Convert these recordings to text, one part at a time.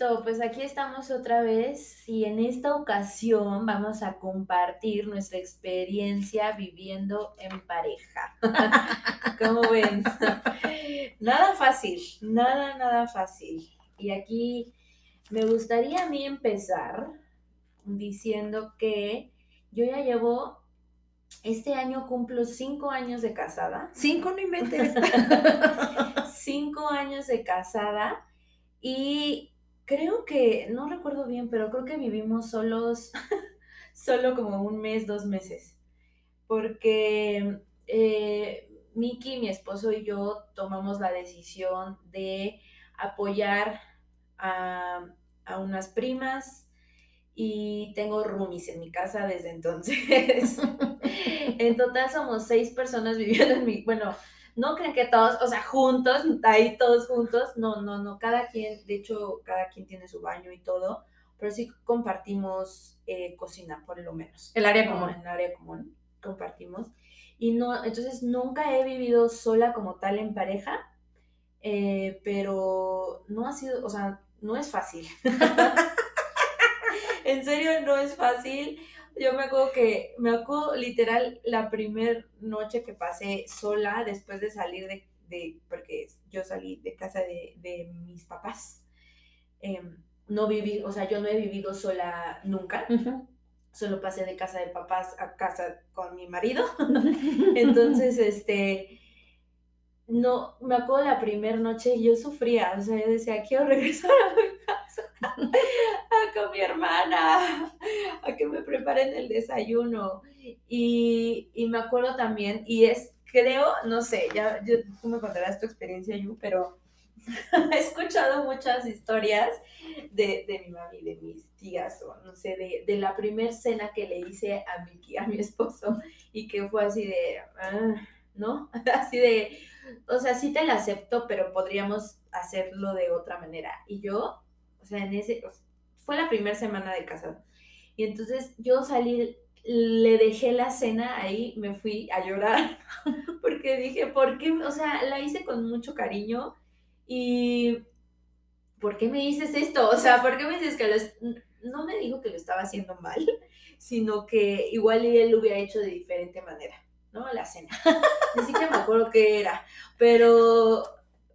Listo, pues aquí estamos otra vez y en esta ocasión vamos a compartir nuestra experiencia viviendo en pareja. ¿Cómo ven? Nada fácil, nada, nada fácil. Y aquí me gustaría a mí empezar diciendo que yo ya llevo, este año cumplo cinco años de casada. Cinco no inventes. cinco años de casada y creo que, no recuerdo bien, pero creo que vivimos solos, solo como un mes, dos meses. Porque eh, Miki, mi esposo y yo tomamos la decisión de apoyar a, a unas primas y tengo roomies en mi casa desde entonces. en total somos seis personas viviendo en mi, bueno, no creen que todos, o sea, juntos, ahí todos juntos, no, no, no, cada quien, de hecho, cada quien tiene su baño y todo, pero sí compartimos eh, cocina, por lo menos. El área común. El área común, compartimos. Y no, entonces nunca he vivido sola como tal en pareja, eh, pero no ha sido, o sea, no es fácil. en serio, no es fácil. Yo me acuerdo que, me acuerdo literal la primera noche que pasé sola después de salir de, porque yo salí de casa de, mis papás. Em, no viví, o sea, yo no he vivido sola nunca. Solo pasé de casa de papás a casa con mi marido. Entonces, este, no, me acuerdo la primera noche y yo sufría, o sea, yo decía, quiero regresar a mi casa, a con mi hermana, a que me preparen el desayuno. Y, me acuerdo también, y es, creo, no sé, ya tú me contarás tu experiencia, Yu, pero he escuchado muchas historias de, de mi mami, de mis tías, o no sé, de, de la primer cena que le hice a mi, a mi esposo, y que fue así de, ah, ¿no? Así de o sea, sí te la acepto, pero podríamos hacerlo de otra manera. Y yo, sea, en ese, fue la primera semana de casado. Y entonces yo salí, le dejé la cena ahí, me fui a llorar, porque dije, ¿por qué? O sea, la hice con mucho cariño y ¿por qué me dices esto? O sea, ¿por qué me dices que no me dijo que lo estaba haciendo mal, sino que igual él lo hubiera hecho de diferente manera. ¿no? La cena. Ni siquiera me acuerdo qué era, pero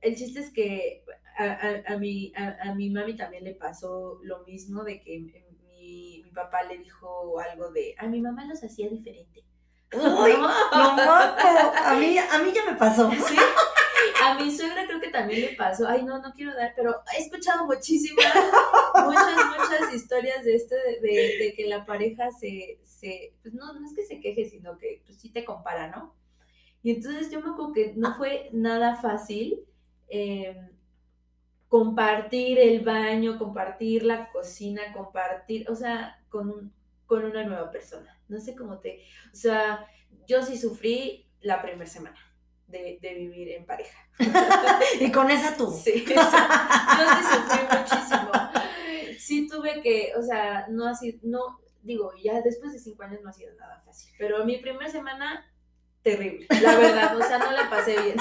el chiste es que a, a, mi, a, mi mami también le pasó lo mismo de que mi, mi, papá le dijo algo de, a mi mamá los hacía diferente. Uy, no, A mí, a mí ya me pasó. ¿Sí? A mi suegra creo que también le pasó. Ay, no, no quiero dar, pero he escuchado muchísimas, muchas, muchas historias de esto, de, de, que la pareja se, se, pues no, no es que se queje, sino que pues sí te compara, ¿no? Y entonces yo me acuerdo que no fue nada fácil em, compartir el baño, compartir la cocina, compartir, o sea, con, con una nueva persona. No sé cómo te, o sea, yo sí sufrí la primera semana de, vivir en pareja. y con esa tú. Sí, yo sí sufrí muchísimo. Sí tuve que, o sea, no así, no, digo, ya después de cinco años no ha sido nada fácil, pero mi primera semana, terrible, la verdad, o sea, no la pasé bien.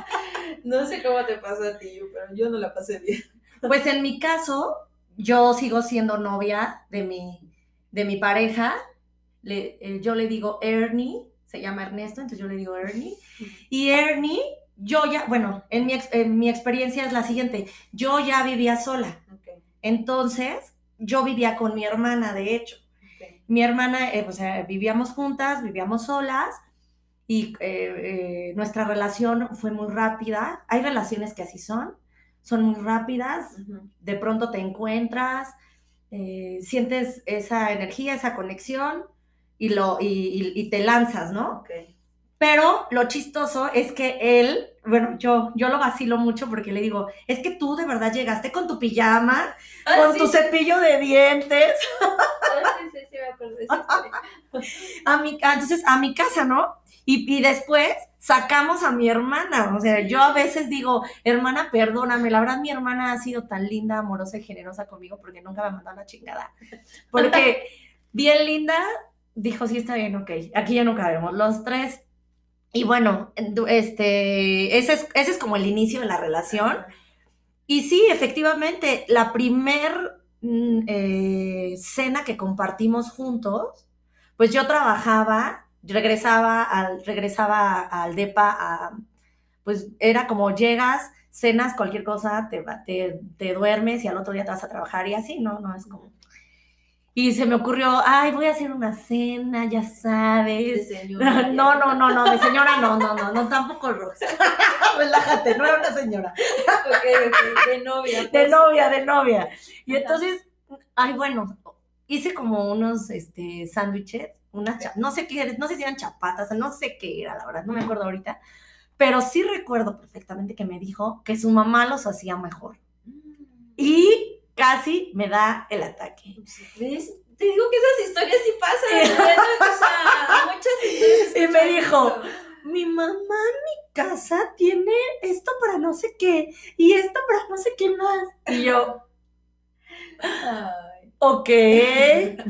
no sé cómo te pasó a ti, pero yo no la pasé bien. Pues en mi caso, yo sigo siendo novia de mi, de mi pareja, le, eh, yo le digo Ernie, se llama Ernesto, entonces yo le digo Ernie. Y Ernie, yo ya, bueno, en mi, en mi experiencia es la siguiente, yo ya vivía sola. Entonces, yo vivía con mi hermana, de hecho. Mi hermana, eh, o sea, vivíamos juntas, vivíamos solas y eh, eh, nuestra relación fue muy rápida. Hay relaciones que así son, son muy rápidas, de pronto te encuentras, sientes esa energía, esa conexión y, lo, y, te lanzas, ¿no? Pero lo chistoso es que él, bueno, yo, yo lo vacilo mucho porque le digo, es que tú de verdad llegaste con tu pijama, Ah, con sí. tu cepillo de dientes, Ah, sí, a mi, ah, entonces a mi casa, ¿no? Y, y después sacamos a mi hermana, o sea, yo a veces digo, hermana, perdóname, la verdad mi hermana ha sido tan linda, amorosa y generosa conmigo porque nunca me mandó a la chingada. Porque bien linda, dijo, sí, está bien, ok, aquí ya no cabemos, los tres. Y bueno, este, ese es, ese es como el inicio de la relación. Y sí, efectivamente, la primer mm, eh, cena que compartimos juntos, pues yo trabajaba, regresaba al, regresaba al DEPA, a- pues era como llegas, cenas cualquier cosa, te, te, te duermes y al otro día te vas a trabajar y así, ¿no? No es como... Y se me ocurrió, ay, voy a hacer una cena, ya sabes. señora, No, no, no, no, de señora no, no, no, no, tampoco Rox. Relájate, no era una señora. Ok, ok, de novia. De pues. novia, de novia. Y entonces, ay, bueno, hice como unos este, sándwiches, unas, no sé qué, no sé si eran chapatas, no sé qué era, la verdad, no me acuerdo ahorita. Pero sí recuerdo perfectamente que me dijo que su mamá los hacía mejor. Y casi me da el ataque. ¿Ves? Te digo que esas historias sí pasan. ¿verdad? O sea, muchas historias. Y me dijo. Mi mamá en mi casa tiene esto para no sé qué y esto para no sé qué más. Y yo, Ay, ok,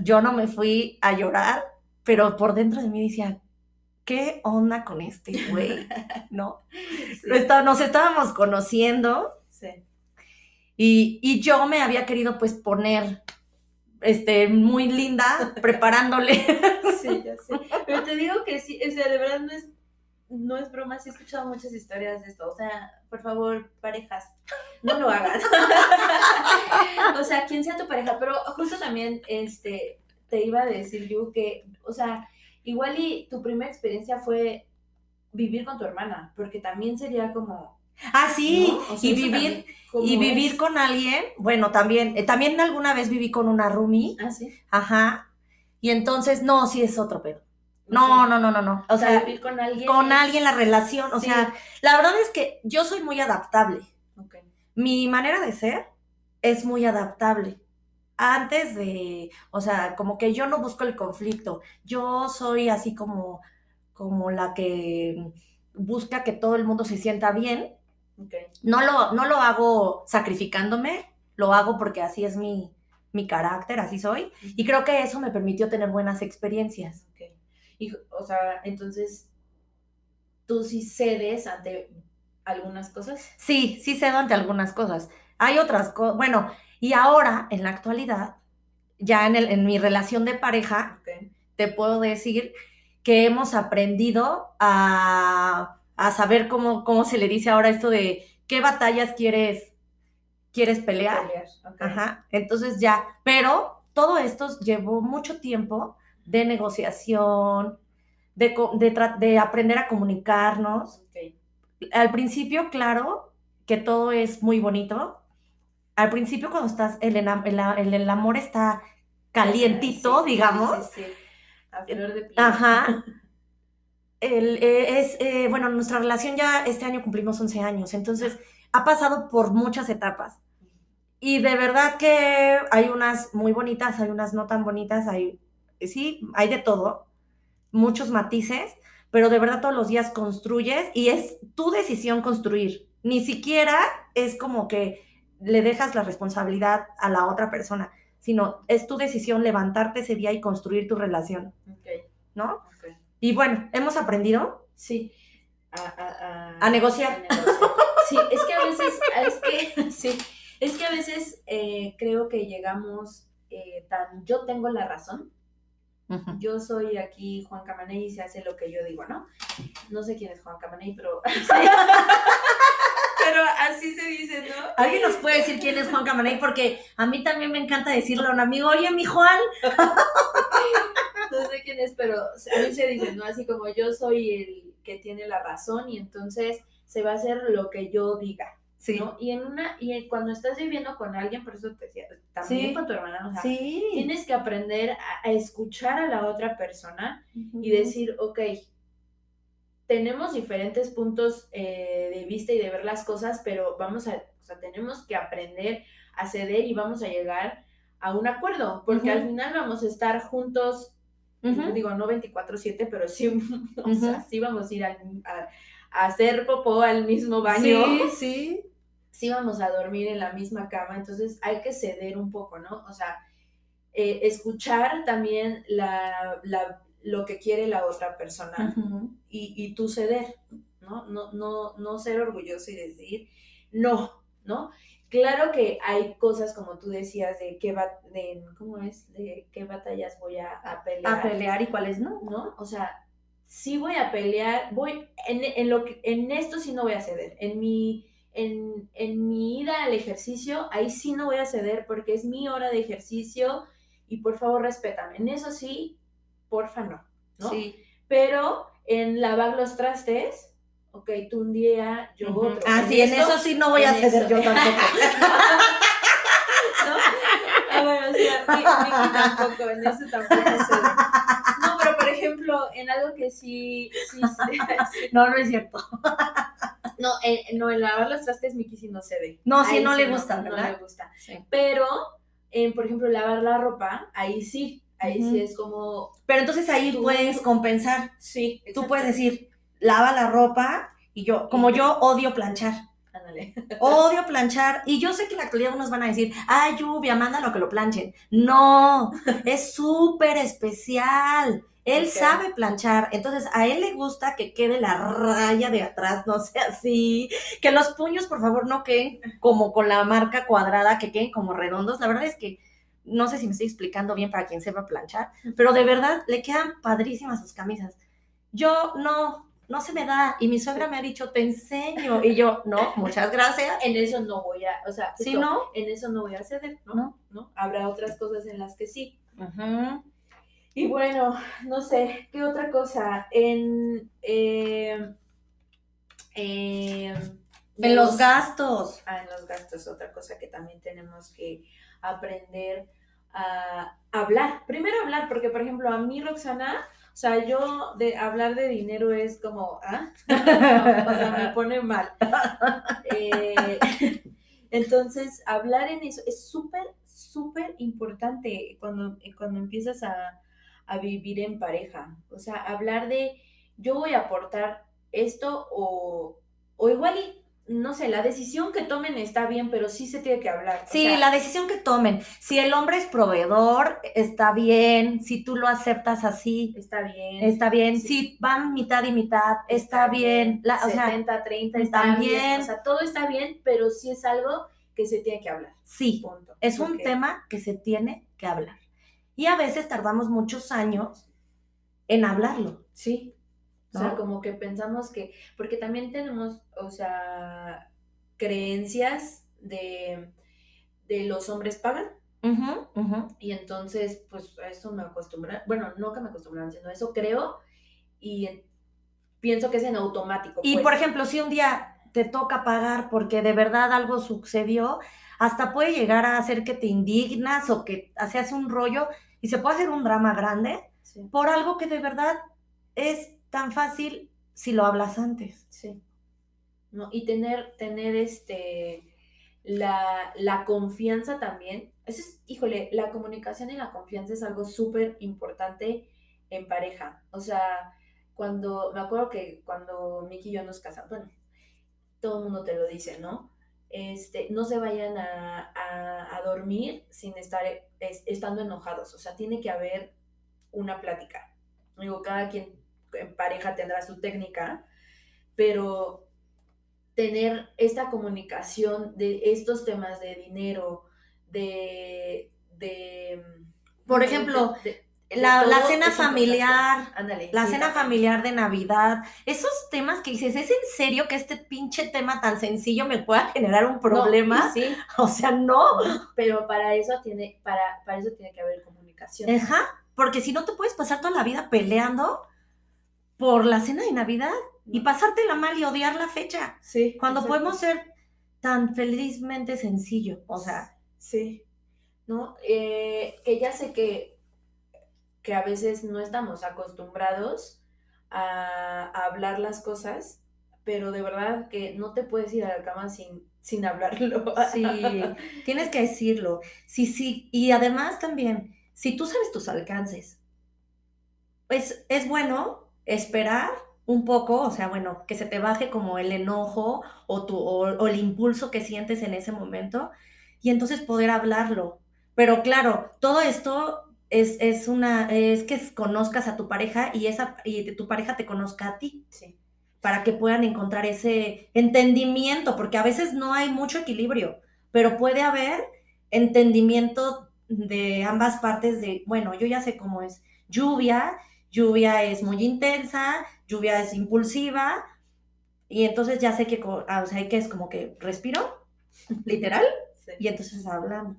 yo no me fui a llorar, pero por dentro de mí decía, ¿qué onda con este güey? ¿No? sí, está- Nos estábamos conociendo sí. y, y yo me había querido pues poner este, muy linda, preparándole. Sí, ya sé. Pero te digo que sí, o sea, de verdad no es, no es broma, sí he escuchado muchas historias de esto. O sea, por favor, parejas, no lo hagas. o sea, quien sea tu pareja, pero justo también este, te iba a decir yo que, o sea, igual y tu primera experiencia fue vivir con tu hermana, porque también sería como... Ah, sí, ¿no? O sea, y vivir, también, ¿cómo y vivir es? con alguien, bueno, también, eh, también alguna vez viví con una roomie, Ah, sí. ajá, y entonces, no, sí es otro pedo. O No, no, no, no, no. O O sea, sea, vivir con alguien. con alguien la relación, o Sí. sea, la verdad es que yo soy muy adaptable. Ok. Mi manera de ser es muy adaptable. Antes de, o sea, como que yo no busco el conflicto. Yo soy así como, como la que busca que todo el mundo se sienta bien. No lo, no lo hago sacrificándome, lo hago porque así es mi, mi carácter, así soy. Y creo que eso me permitió tener buenas experiencias. Y, o sea, entonces, tú sí cedes ante algunas cosas. Sí, sí cedo ante algunas cosas. Hay otras cosas, bueno, y ahora, en la actualidad, ya en, el, en mi relación de pareja, te puedo decir que hemos aprendido a, a saber cómo, cómo se le dice ahora esto de qué batallas quieres, quieres pelear. Ajá, entonces ya, pero todo esto llevó mucho tiempo de negociación, de, de, de aprender a comunicarnos. Al principio, claro, que todo es muy bonito. Al principio, cuando estás, el, enam- el, el- el amor está calientito, Sí, digamos. Sí, sí, sí. A flor de piel. Ajá. El, eh, es, eh, bueno, nuestra relación ya este año cumplimos 11 años, entonces ha pasado por muchas etapas. Y de verdad que hay unas muy bonitas, hay unas no tan bonitas, hay, sí, hay de todo, muchos matices, pero de verdad todos los días construyes y es tu decisión construir. Ni siquiera es como que le dejas la responsabilidad a la otra persona, sino es tu decisión levantarte ese día y construir tu relación, Ok, ¿no? ok. Y bueno, hemos aprendido. Sí. A, a, A negociar. a negociar. Sí, es que a veces, es que, sí, es que a veces eh, creo que llegamos eh, tan, yo tengo la razón, yo soy aquí Juan Camaney y se hace lo que yo digo, ¿no? No sé quién es Juan Camaney, pero... pero así se dice, ¿no? ¿Alguien nos puede decir quién es Juan Camaney? Porque a mí también me encanta decirle a un amigo, oye, mi Juan. No sé quién es, pero a mí se dice, ¿no? Así como yo soy el que tiene la razón y entonces se va a hacer lo que yo diga, Sí. ¿no? Y en una, y cuando estás viviendo con alguien, por eso te decía, también Sí. con tu hermana, o sea, Sí. tienes que aprender a, a escuchar a la otra persona y decir, ok, tenemos diferentes puntos eh, de vista y de ver las cosas, pero vamos a, o sea, tenemos que aprender a ceder y vamos a llegar a un acuerdo, porque al final vamos a estar juntos, digo, no 24/7, pero sí, o sea, sí vamos a ir a, a, hacer popó al mismo baño. Sí, sí. Sí vamos a dormir en la misma cama, entonces hay que ceder un poco, ¿no? O sea, eh, escuchar también la, la, lo que quiere la otra persona y, y tú ceder, ¿no? No, ¿no? no ser orgulloso y decir, no, ¿no? Claro que hay cosas como tú decías de qué va, de, ¿cómo es? De qué batallas voy a, a, pelear. A pelear y cuáles no. ¿No? O sea, sí voy a pelear, voy, en, en, lo que, en esto sí no voy a ceder. En mi, en, en mi ida al ejercicio, ahí sí no voy a ceder porque es mi hora de ejercicio y por favor respétame. En eso sí, porfa no, ¿no? Sí. Pero en lavar los trastes, ok, tú un día, yo otro. Ah, sí, en eso sí no voy a ceder yo tampoco. ¿No? Ah, bueno, o sea, Miki tampoco, en eso tampoco cedo. No, pero por ejemplo, en algo que sí, sí, sí No, no es cierto. No, en, no, en lavar los trastes Miki sí no cede. No, sí, no sí le gusta, no, ¿verdad? le gusta. Pero, en, por ejemplo, lavar la ropa, ahí sí. Ahí sí es como, Pero entonces ahí Tú- puedes compensar. sí. Tú puedes decir, lava la ropa y yo, como yo odio planchar. Ándale. Odio planchar. Y yo sé que en la actualidad unos van a decir, ay, lluvia, mándalo que lo planchen. No, es súper especial. Él sabe planchar. Entonces, a él le gusta que quede la raya de atrás, no sea así. Que los puños, por favor, no queden como con la marca cuadrada, que queden como redondos. La verdad es que no sé si me estoy explicando bien para quien sepa planchar, pero de verdad le quedan padrísimas sus camisas. Yo no, no se me da. Y mi suegra me ha dicho, te enseño. Y yo, no, muchas gracias. En eso no voy a, o sea, Si no, en eso no voy a ceder, ¿no? No. ¿no? Habrá otras cosas en las que sí. Y bueno, no sé, ¿qué otra cosa? En, eh, eh, en los gastos. Ah, en los gastos, otra cosa que también tenemos que aprender a hablar. Primero hablar, porque por ejemplo, a mí, Roxana, o sea, yo de hablar de dinero es como, ¿ah? o sea, me pone mal. Eh, entonces, hablar en eso es súper, súper importante cuando, cuando empiezas a, a vivir en pareja. O sea, hablar de yo voy a aportar esto o, o igual y, no sé, la decisión que tomen está bien, pero sí se tiene que hablar. O Sí, sea, la decisión que tomen. Si el hombre es proveedor, está bien. Si tú lo aceptas así, está bien. está bien. Sí. Si van mitad y mitad, está bien. La- o sea, 70, 30 está bien. O sea, todo está bien, pero sí es algo que se tiene que hablar. sí, Punto. es un tema que se tiene que hablar. Y a veces tardamos muchos años en hablarlo. Sí. O sea, como que pensamos que, porque también tenemos, o sea, creencias de, de los hombres pagan y entonces, pues a eso me acostumbran, bueno, no que me acostumbran, sino eso creo y en- pienso que es en automático. Y pues. por ejemplo, si un día te toca pagar porque de verdad algo sucedió, hasta puede llegar a hacer que te indignas o que se hace un rollo y se puede hacer un drama grande Sí, por algo que de verdad es tan fácil si lo hablas antes. sí. No, y tener, tener este, la, la confianza también. Eso es, híjole, la comunicación y la confianza es algo súper importante en pareja. O sea, cuando, me acuerdo que cuando Miki y yo nos casamos, bueno, todo el mundo te lo dice, ¿no? Este, no se vayan a, a- dormir sin estar es- estando enojados. O sea, tiene que haber una plática. Digo, cada quien en pareja tendrá su técnica, pero tener esta comunicación de estos temas de dinero, de... de Por de- ejemplo, de- de- La, la cena familiar, Ándale. la sí, cena familiar de Navidad, esos temas que dices, ¿es en serio que este pinche tema tan sencillo me pueda generar un problema? sí, O sea, no. pero para eso tiene, para, para eso tiene que haber comunicación. Ajá, porque si no te puedes pasar toda la vida peleando por la cena de Navidad y pasártela mal y odiar la fecha, Sí. cuando exacto. podemos ser tan felizmente sencillo, o sea, Sí. ¿No? Eh, que ya sé que, que a veces no estamos acostumbrados a, a hablar las cosas, pero de verdad que no te puedes ir a la cama sin, sin hablarlo. Sí, tienes que decirlo. Sí, sí. Y además también, si tú sabes tus alcances, pues es bueno esperar un poco, o sea, bueno, que se te baje como el enojo o, tu, o, o el impulso que sientes en ese momento y entonces poder hablarlo. Pero claro, todo esto es, es una, es que conozcas a tu pareja y, esa, y tu pareja te conozca a ti. Sí. Para que puedan encontrar ese entendimiento, porque a veces no hay mucho equilibrio, pero puede haber entendimiento de ambas partes de, bueno, yo ya sé cómo es lluvia, lluvia es muy intensa, lluvia es impulsiva, y entonces ya sé que, o sea, que es como que respiro, literal, sí. y entonces hablamos.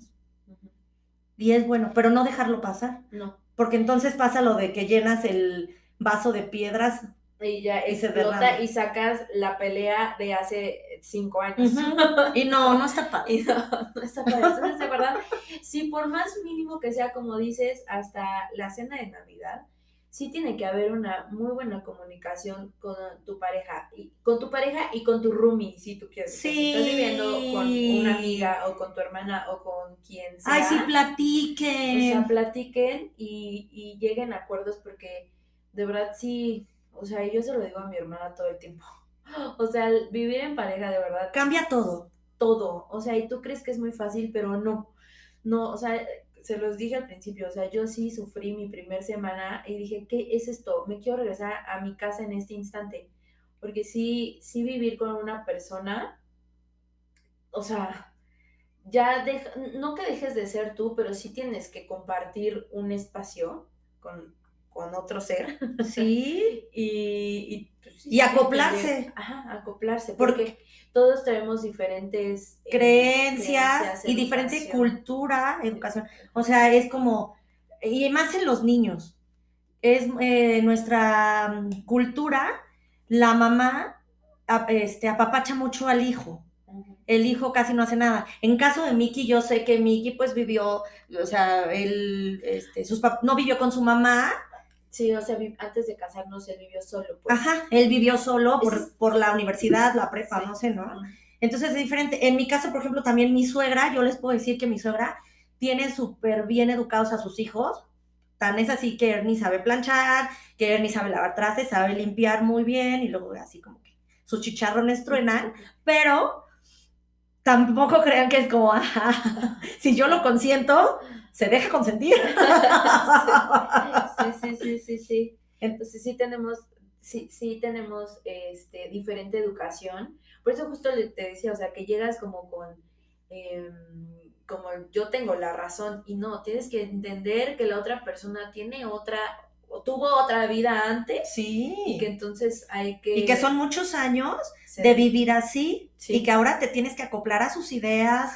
Y es bueno, pero no dejarlo pasar, No. porque entonces pasa lo de que llenas el vaso de piedras. Y ya Y explota y sacas la pelea de hace cinco años. Y no, no está padre. No está padre. Entonces, de verdad, si por más mínimo que sea, como dices, hasta la cena de Navidad, sí tiene que haber una muy buena comunicación con tu pareja, y con tu pareja y con tu roomie, si tú quieres. O Si estás viviendo con una amiga o con tu hermana o con quien sea. Ay, sí, O platiquen. sea, platiquen y, y lleguen a acuerdos porque de verdad sí, o sea, yo se lo digo a mi hermana todo el tiempo. O sea, vivir en pareja de verdad Cambia todo. todo. O sea, y tú crees que es muy fácil, pero no. No, o sea, se los dije al principio, o sea, yo sí sufrí mi primer semana y dije, ¿qué es esto? Me quiero regresar a mi casa en este instante. Porque sí, sí vivir con una persona, o sea, ya deja, no que dejes de ser tú, pero sí tienes que compartir un espacio con, con otro ser Sí. y, y, pues, Y acoplarse. Ajá, acoplarse. Porque- Porque todos tenemos diferentes eh, Creencias y diferente cultura, educación. O sea, es como, y más en los niños, es eh, nuestra cultura, la mamá a- este, apapacha mucho al hijo. El hijo casi no hace nada. En caso de Mickey, yo sé que Mickey pues vivió, o sea, él, este, sus pap- no vivió con su mamá, Sí, o sea, antes de casarnos él vivió solo. Pues. ajá, él vivió solo por, es- por la universidad, la prepa, Sí. no sé, ¿no? Entonces es diferente. En mi caso, por ejemplo, también mi suegra, yo les puedo decir que mi suegra tiene súper bien educados a sus hijos. Tan es así que Ernie sabe planchar, que Ernie sabe lavar trastes, sabe limpiar muy bien y luego así como que sus chicharrones truenan, pero tampoco crean que es como, "Ah, si yo lo consiento, se deja consentir. Sí, sí, sí, sí, sí. Entonces sí tenemos, sí, sí tenemos este, diferente educación. Por eso justo le- te decía, o sea, que llegas como con, em, como yo tengo la razón y no, tienes que entender que la otra persona tiene otra, o tuvo otra vida antes Sí. y que entonces hay que... Y que son muchos años de vivir así Sí. y que ahora te tienes que acoplar a sus ideas,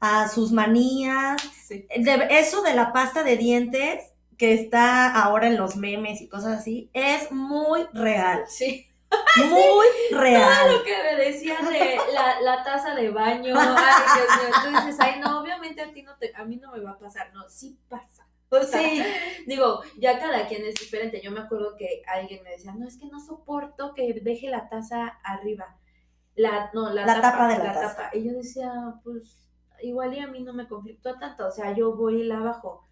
a sus manías. Sí. De- eso de la pasta de dientes que está ahora en los memes y cosas así es muy real, Sí. muy real. lo que me decían de la, la taza de baño. Ay, Dios mío. Tú dices, ay, no, obviamente a ti no te, a mí no me va a pasar. No, sí pasa. O sea, Sí, digo, ya cada quien es diferente. Yo me acuerdo que alguien me decía, no, es que no soporto que deje la taza arriba. La, no, la, La tapa de la la taza. tapa. Y yo decía, pues, igual y a mí no me conflictó tanto. O sea, yo voy y la bajo,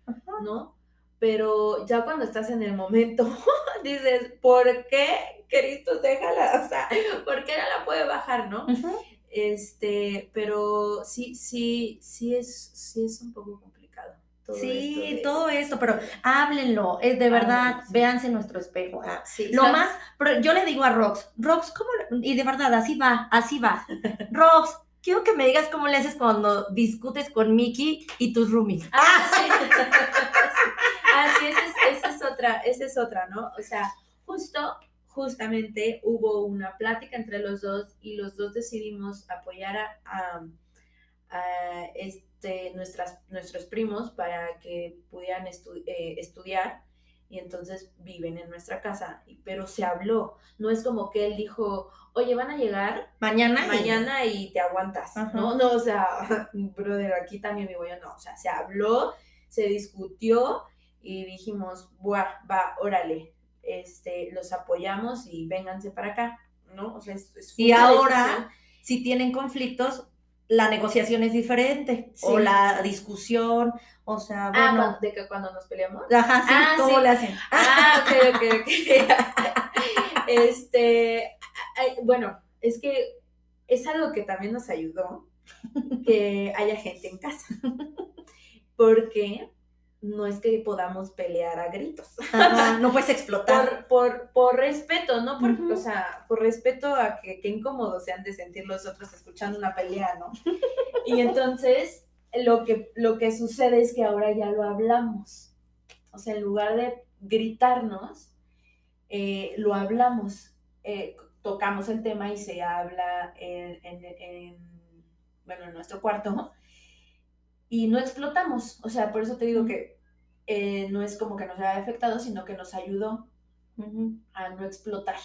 ¿no? Pero ya cuando estás en el momento, dices, ¿por qué, Cristo, déjala? O sea, ¿por qué no la puede bajar, no? Este, pero sí, sí, sí es, sí es un poco complicado. todo sí, esto de- todo esto, pero háblenlo, es de verdad, véanse en nuestro espejo. ah. Sí, Lo sea, más, pero yo le digo a Rox, Rox, ¿cómo? le-?" Y de verdad, así va, así va. Rox, quiero que me digas cómo le haces cuando discutes con Mickey y tus roomies. Ah, sí. ah, esa es, esa es otra, esa es otra, ¿no? O sea, justo, justamente hubo una plática entre los dos y los dos decidimos apoyar a, este, nuestras, nuestros primos para que pudieran eh, estudiar y entonces viven en nuestra casa, pero se habló, no es como que él dijo, oye, van a llegar Mañana. y- mañana y te aguantas, Ajá. ¿no? No, o sea, brother, aquí también vivo yo, no, o sea, se habló, se discutió y dijimos, buah, va, órale, este, los apoyamos y vénganse para acá, ¿no? O sea, es, es Y ahora, decisión. si tienen conflictos, la negociación es diferente. Sí. O la discusión, o sea, Ah, bueno. cuando- de que cuando nos peleamos. Ajá, sí, Ah, ¿cómo sí. le hacen? Ah, ok, ok, ok. este, bueno, es que es algo que también nos ayudó que haya gente en casa. Porque no es que podamos pelear a gritos. Ajá, no puedes explotar. Por, por, por respeto, ¿no? Por. O sea, por respeto a que, que incómodos se han de sentir los otros escuchando una pelea, ¿no? Y entonces, lo que, lo que sucede es que ahora ya lo hablamos. O sea, en lugar de gritarnos, eh, lo hablamos. Eh, tocamos el tema y se habla en, en- en- bueno, en nuestro cuarto y no explotamos. O sea, por eso te digo que eh, no es como que nos haya afectado, sino que nos ayudó a no explotar,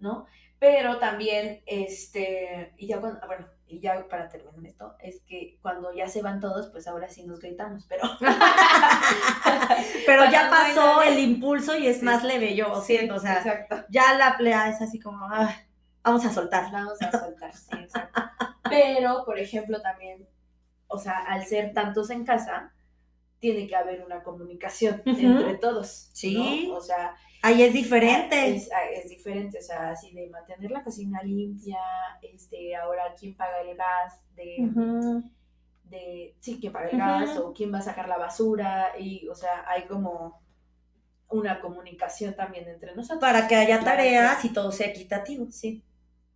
¿no? Pero también, este, y ya cuando, bueno, y ya para terminar esto, es que cuando ya se van todos, pues ahora sí nos gritamos, pero... Pero ya pasó el impulso y es Sí. más leve, yo siento. O sea, exacto. ya la pelea es así como, ah, vamos a soltar. Vamos a soltar, sí, exacto. Pero, por ejemplo, también, o sea, al ser tantos en casa, tiene que haber una comunicación entre todos, Sí. ¿no? O sea, Ahí es diferente. Es, ah, es diferente, o sea, así de mantener la cocina limpia, este, ahora quién paga el gas, de, de sí, quién paga el gas, o quién va a sacar la basura, y, o sea, hay como una comunicación también entre nosotros. Para que haya tareas y todo sea equitativo. Sí,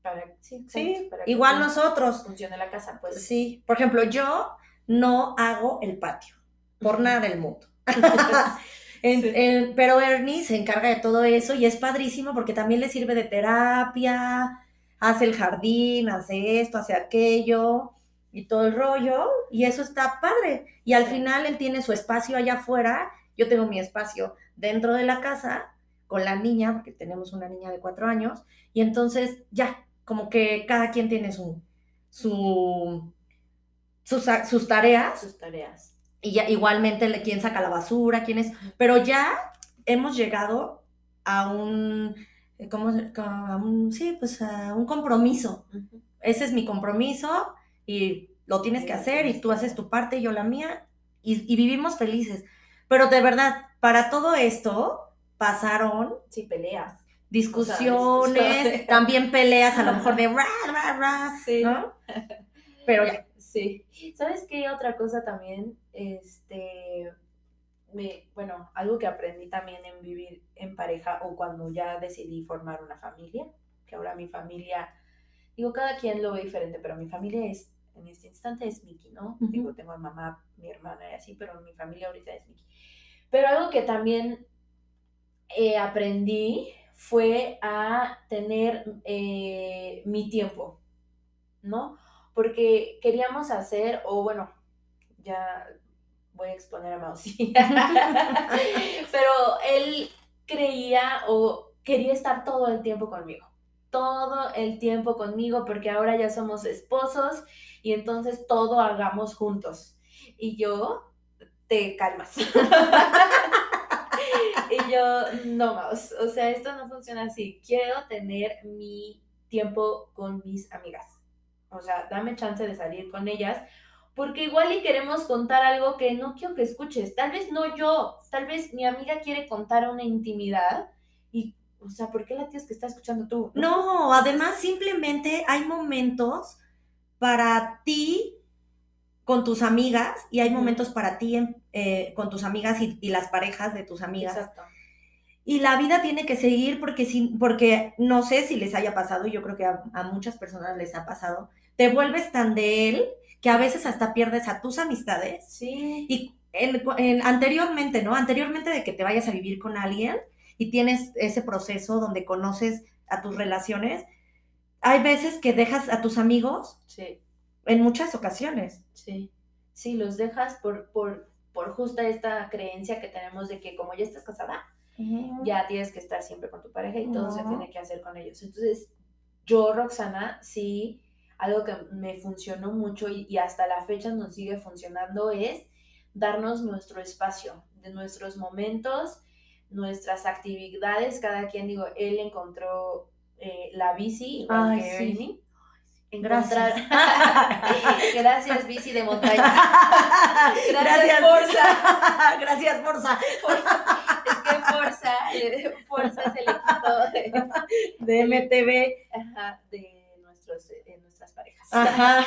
para, sí, para igual nosotros. funcione la casa, pues. Sí, por ejemplo, yo no hago el patio, por nada del mundo. En- Sí. en- pero Ernie se encarga de todo eso y es padrísimo porque también le sirve de terapia, hace el jardín, hace esto, hace aquello y todo el rollo y eso está padre. Y al Sí. final él tiene su espacio allá afuera, yo tengo mi espacio dentro de la casa con la niña, porque tenemos una niña de cuatro años, y entonces ya, como que cada quien tiene su, su, sus, tareas sus tareas. y ya igualmente quién saca la basura, quién es, pero ya hemos llegado a un, eh, ¿cómo a un, sí, pues a un compromiso. Ese es mi compromiso y lo tienes que hacer y tú haces tu parte y yo la mía y, y vivimos felices. Pero de verdad, para todo esto pasaron Sí, peleas. Discusiones, también peleas a lo mejor de ra, ra, ra, Sí. ¿no? Pero ya. Sí. ¿Sabes qué otra cosa también? Este, me, bueno, algo que aprendí también en vivir en pareja o cuando ya decidí formar una familia, que ahora mi familia, digo, cada quien lo ve diferente, pero mi familia es, en este instante es Miki, ¿no? Digo, tengo a mamá, mi hermana y así, pero mi familia ahorita es Miki. Pero algo que también eh, aprendí fue a tener eh, mi tiempo, ¿no? Porque queríamos hacer, o bueno, ya voy a exponer a Mausi, pero él creía o quería estar todo el tiempo conmigo, todo el tiempo conmigo, porque ahora ya somos esposos y entonces todo hagamos juntos. Y yo, te calmas. y yo, no, Maus, o sea, esto no funciona así. Quiero tener mi tiempo con mis amigas. O sea, dame chance de salir con ellas, porque igual y queremos contar algo que no quiero que escuches. Tal vez no yo, tal vez mi amiga quiere contar una intimidad y, o sea, ¿por qué la tienes que estar escuchando tú? No, además simplemente hay momentos para ti con tus amigas y hay momentos para ti eh, con tus amigas y, y las parejas de tus amigas. Exacto. Y la vida tiene que seguir porque, si, porque no sé si les haya pasado, yo creo que a, a muchas personas les ha pasado, te vuelves tan de él que a veces hasta pierdes a tus amistades. Sí. Y en- en- anteriormente, ¿no? Anteriormente de que te vayas a vivir con alguien y tienes ese proceso donde conoces a tus relaciones, hay veces que dejas a tus amigos Sí. En muchas ocasiones. Sí, sí, los dejas por, por, por justa esta creencia que tenemos de que como ya estás casada, ya tienes que estar siempre con tu pareja y todo se tiene que hacer con ellos. Entonces, yo, Roxana, sí, algo que me funcionó mucho y, y hasta la fecha nos sigue funcionando es darnos nuestro espacio, de nuestros momentos nuestras actividades, cada quien, digo, él encontró eh, la bici, Ay, sí. Gracias. Bici de montaña. Gracias. Forza. Gracias, Forza. Es que Forza, eh, Forza es el equipo de, De MTV. ajá, de nuestros, de nuestras parejas. Ajá.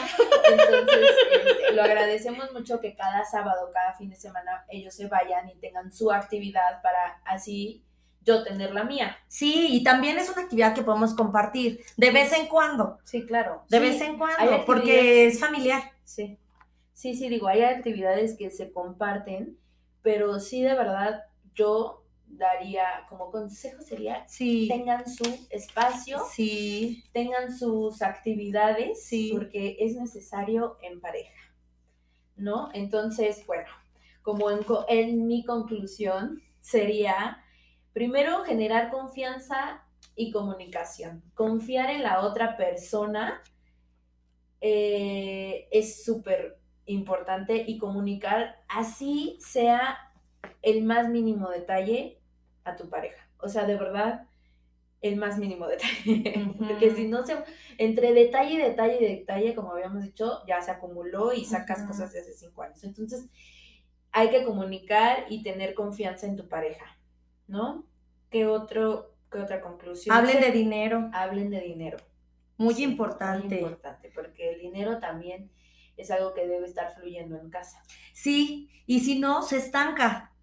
Entonces, este, lo agradecemos mucho que cada sábado, cada fin de semana, ellos se vayan y tengan su actividad para así yo tener la mía. Sí, y también es una actividad que podemos compartir de vez en cuando. Sí, claro. De Sí, vez en cuando, porque es familiar. Sí. Sí, sí, digo, hay actividades que se comparten, pero sí, de verdad, yo daría como consejo sería Sí. tengan su espacio, Sí. tengan sus actividades, Sí. porque es necesario en pareja, ¿no? Entonces, bueno, como en, co- en mi conclusión sería, primero, generar confianza y comunicación. Confiar en la otra persona eh, es súper importante y comunicar así sea el más mínimo detalle a tu pareja. O sea, de verdad, el más mínimo detalle. Porque si no se, entre detalle detalle y detalle, como habíamos dicho, ya se acumuló y sacas cosas de hace cinco años. Entonces, hay que comunicar y tener confianza en tu pareja, ¿no? ¿Qué, otro, qué otra conclusión? Hablen de dinero. Hablen de dinero. Muy Sí, importante. Muy importante, porque el dinero también es algo que debe estar fluyendo en casa. Sí, y si no, se estanca.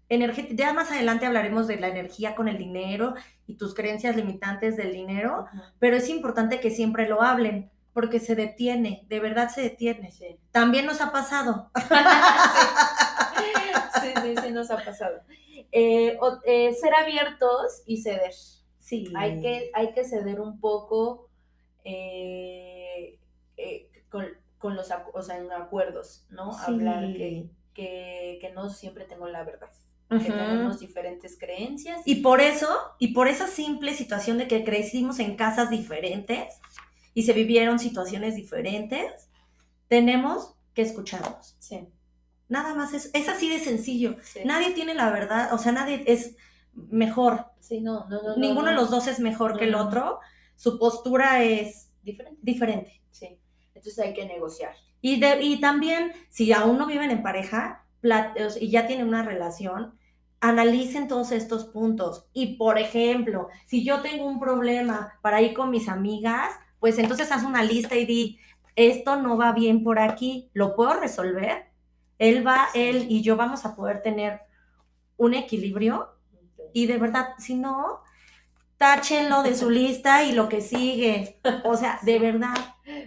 Ya más adelante hablaremos de la energía con el dinero y tus creencias limitantes del dinero, pero es importante que siempre lo hablen, porque se detiene, de verdad se detiene. Sí. También nos ha pasado. sí, sí, sí, nos ha pasado. Eh, o- eh, ser abiertos y ceder. Sí. Hay que, hay que ceder un poco eh, con, con los o sea, en acuerdos, ¿no? Sí. Hablar que, que, que no siempre tengo la verdad, que tenemos diferentes creencias. Y por eso, y por esa simple situación de que crecimos en casas diferentes y se vivieron situaciones diferentes, tenemos que escucharnos. Sí, Nada más es, es así de sencillo. sí. Nadie tiene la verdad, o sea, nadie es mejor. Sí, no, no, no, no, Ninguno de los dos es mejor que el otro. Su postura es Diferente. diferente. Sí. Entonces hay que negociar. Y, de, y también, si aún no viven en pareja y ya tienen una relación, analicen todos estos puntos. Y, por ejemplo, si yo tengo un problema para ir con mis amigas, pues entonces haz una lista y di, esto no va bien por aquí, ¿lo puedo resolver? Él va, él y yo vamos a poder tener un equilibrio. Y de verdad, si no, táchenlo de su lista y lo que sigue. O sea, de verdad.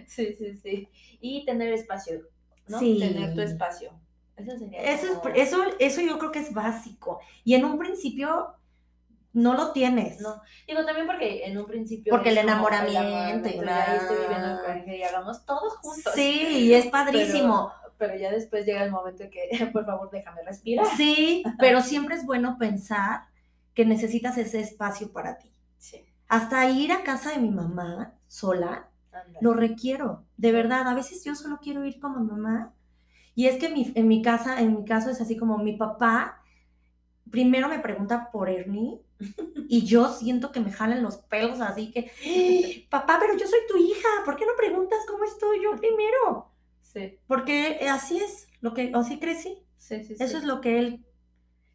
Sí, sí, sí. Y tener espacio, ¿no? Sí. Tener tu espacio. Eso sería Eso, es- como- eso, eso yo creo que es básico. Y en un principio no lo tienes. No, digo también porque en un principio. Porque el es enamoramiento y enamoramiento, ya estoy viviendo que y hagamos todos juntos. Sí, y es padrísimo. Pero, pero ya después llega el momento en que, por favor, déjame respirar. Sí, pero siempre es bueno pensar que necesitas ese espacio para ti. Sí, Hasta ir a casa de mi mamá sola, lo requiero. De verdad, a veces yo solo quiero ir con mi mamá. Y es que mi- en mi casa, en mi caso es así como mi papá primero me pregunta por Ernie y yo siento que me jalan los pelos así que, "Eh, papá, pero yo soy tu hija, ¿por qué no preguntas cómo estoy yo primero? Sí, Porque así es, lo que, así crecí. sí, sí. Eso es lo que él,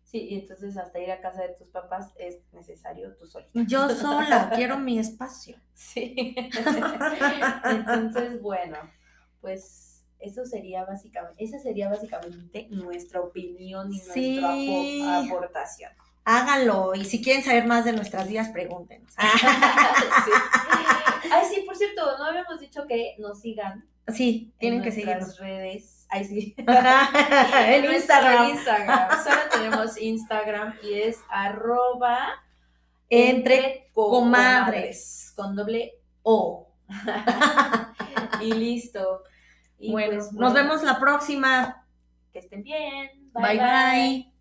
Sí, y entonces hasta ir a casa de tus papás es necesario tú solita. yo sola, quiero mi espacio. Sí. Entonces, bueno, pues eso sería básicamente, esa sería básicamente nuestra opinión y Sí. nuestra apo- aportación. Háganlo y si quieren saber más de nuestras vidas, pregúntenos. Sí. Ay, sí, por cierto, no habíamos dicho que nos sigan Sí, tienen en que nuestras seguirnos. redes. Ay, sí. Ajá, en nuestro Instagram. Instagram. Solo tenemos Instagram y es arroba Entre comadres con doble O. y listo. Y bueno, pues, nos vemos la próxima. Que estén bien. bye. bye.